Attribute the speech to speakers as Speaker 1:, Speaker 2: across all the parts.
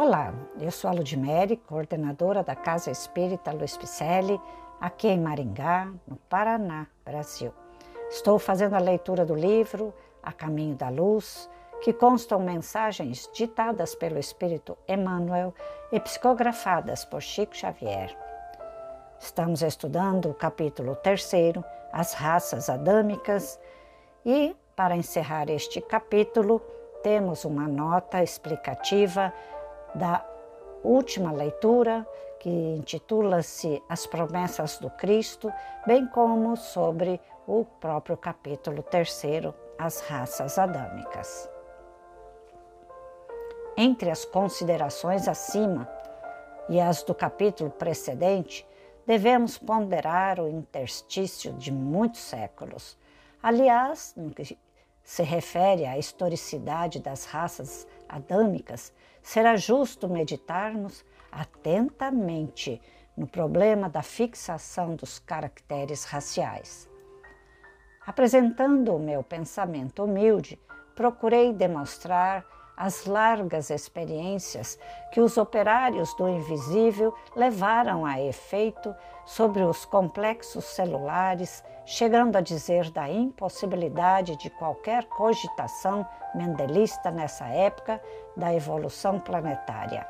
Speaker 1: Olá, eu sou a Ludmere, coordenadora da Casa Espírita Luiz Picelli, aqui em Maringá, no Paraná, Brasil. Estou fazendo a leitura do livro A Caminho da Luz, que constam mensagens ditadas pelo Espírito Emmanuel e psicografadas por Chico Xavier. Estamos estudando o capítulo terceiro, As Raças Adâmicas, e, para encerrar este capítulo, temos uma nota explicativa da última leitura, que intitula-se As Promessas do Cristo, bem como sobre o próprio capítulo terceiro, As Raças Adâmicas. Entre as considerações acima e as do capítulo precedente, devemos ponderar o interstício de muitos séculos. Aliás, no que se refere à historicidade das raças adâmicas, será justo meditarmos atentamente no problema da fixação dos caracteres raciais. Apresentando o meu pensamento humilde, procurei demonstrar as largas experiências que os operários do invisível levaram a efeito sobre os complexos celulares, chegando a dizer da impossibilidade de qualquer cogitação mendelista nessa época da evolução planetária.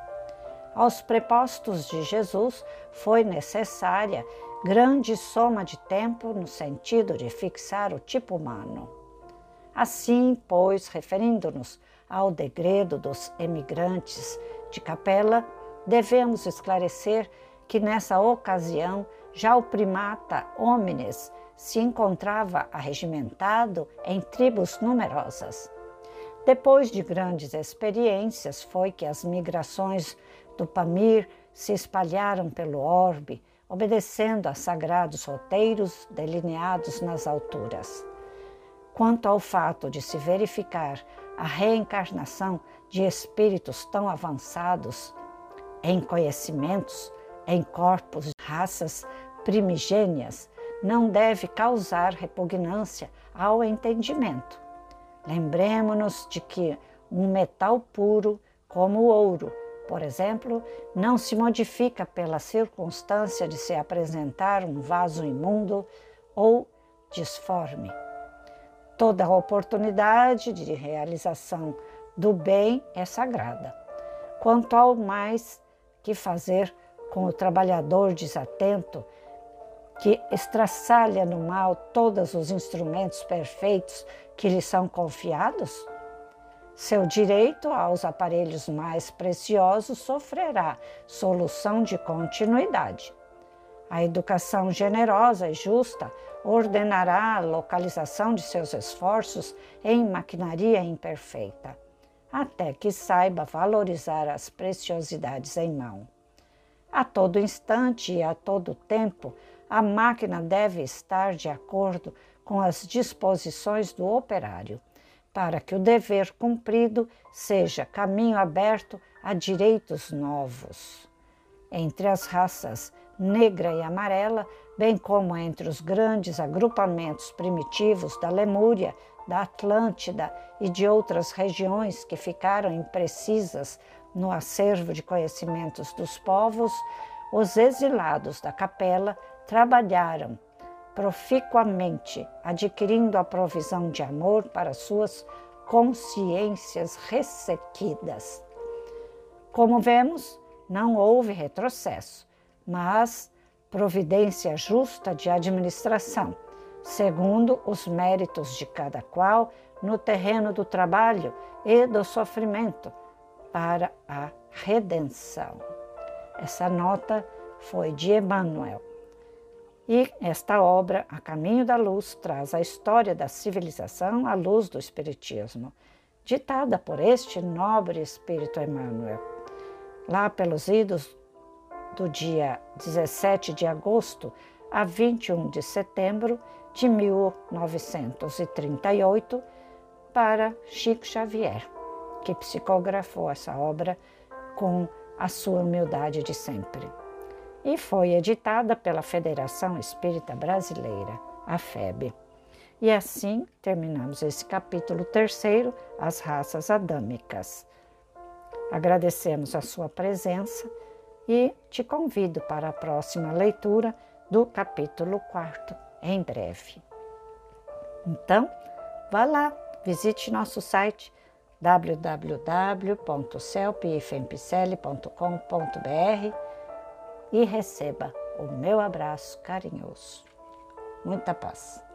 Speaker 1: Aos prepostos de Jesus foi necessária grande soma de tempo no sentido de fixar o tipo humano. Assim, pois, referindo-nos ao degredo dos emigrantes de Capela, devemos esclarecer que nessa ocasião já o primata homines se encontrava arregimentado em tribos numerosas. Depois de grandes experiências, foi que as migrações do Pamir se espalharam pelo orbe, obedecendo a sagrados roteiros delineados nas alturas. Quanto ao fato de se verificar a reencarnação de espíritos tão avançados em conhecimentos, em corpos, raças primigênias, não deve causar repugnância ao entendimento. Lembremos-nos de que um metal puro, como o ouro, por exemplo, não se modifica pela circunstância de se apresentar um vaso imundo ou disforme. Toda oportunidade de realização do bem é sagrada. Quanto ao mais que fazer com o trabalhador desatento, que estraçalha no mal todos os instrumentos perfeitos que lhe são confiados? Seu direito aos aparelhos mais preciosos sofrerá solução de continuidade. A educação generosa e justa ordenará a localização de seus esforços em maquinaria imperfeita, até que saiba valorizar as preciosidades em mão. A todo instante e a todo tempo, a máquina deve estar de acordo com as disposições do operário, para que o dever cumprido seja caminho aberto a direitos novos. Entre as raças negra e amarela, bem como entre os grandes agrupamentos primitivos da Lemúria, da Atlântida e de outras regiões que ficaram imprecisas no acervo de conhecimentos dos povos, os exilados da capela trabalharam proficuamente, adquirindo a provisão de amor para suas consciências ressequidas. Como vemos, não houve retrocesso mas providência justa de administração, segundo os méritos de cada qual no terreno do trabalho e do sofrimento, para a redenção. Essa nota foi de Emmanuel. E esta obra, A Caminho da Luz, traz a história da civilização à luz do Espiritismo, ditada por este nobre Espírito Emmanuel. Lá pelos idos do dia 17 de agosto a 21 de setembro de 1938 para Chico Xavier, que psicografou essa obra com a sua humildade de sempre. E foi editada pela Federação Espírita Brasileira, a FEB. E assim terminamos esse capítulo terceiro, As Raças Adâmicas. Agradecemos a sua presença e te convido para a próxima leitura do capítulo 4 em breve. Então, vá lá, visite nosso site www.celpifempicele.com.br e receba o meu abraço carinhoso. Muita paz.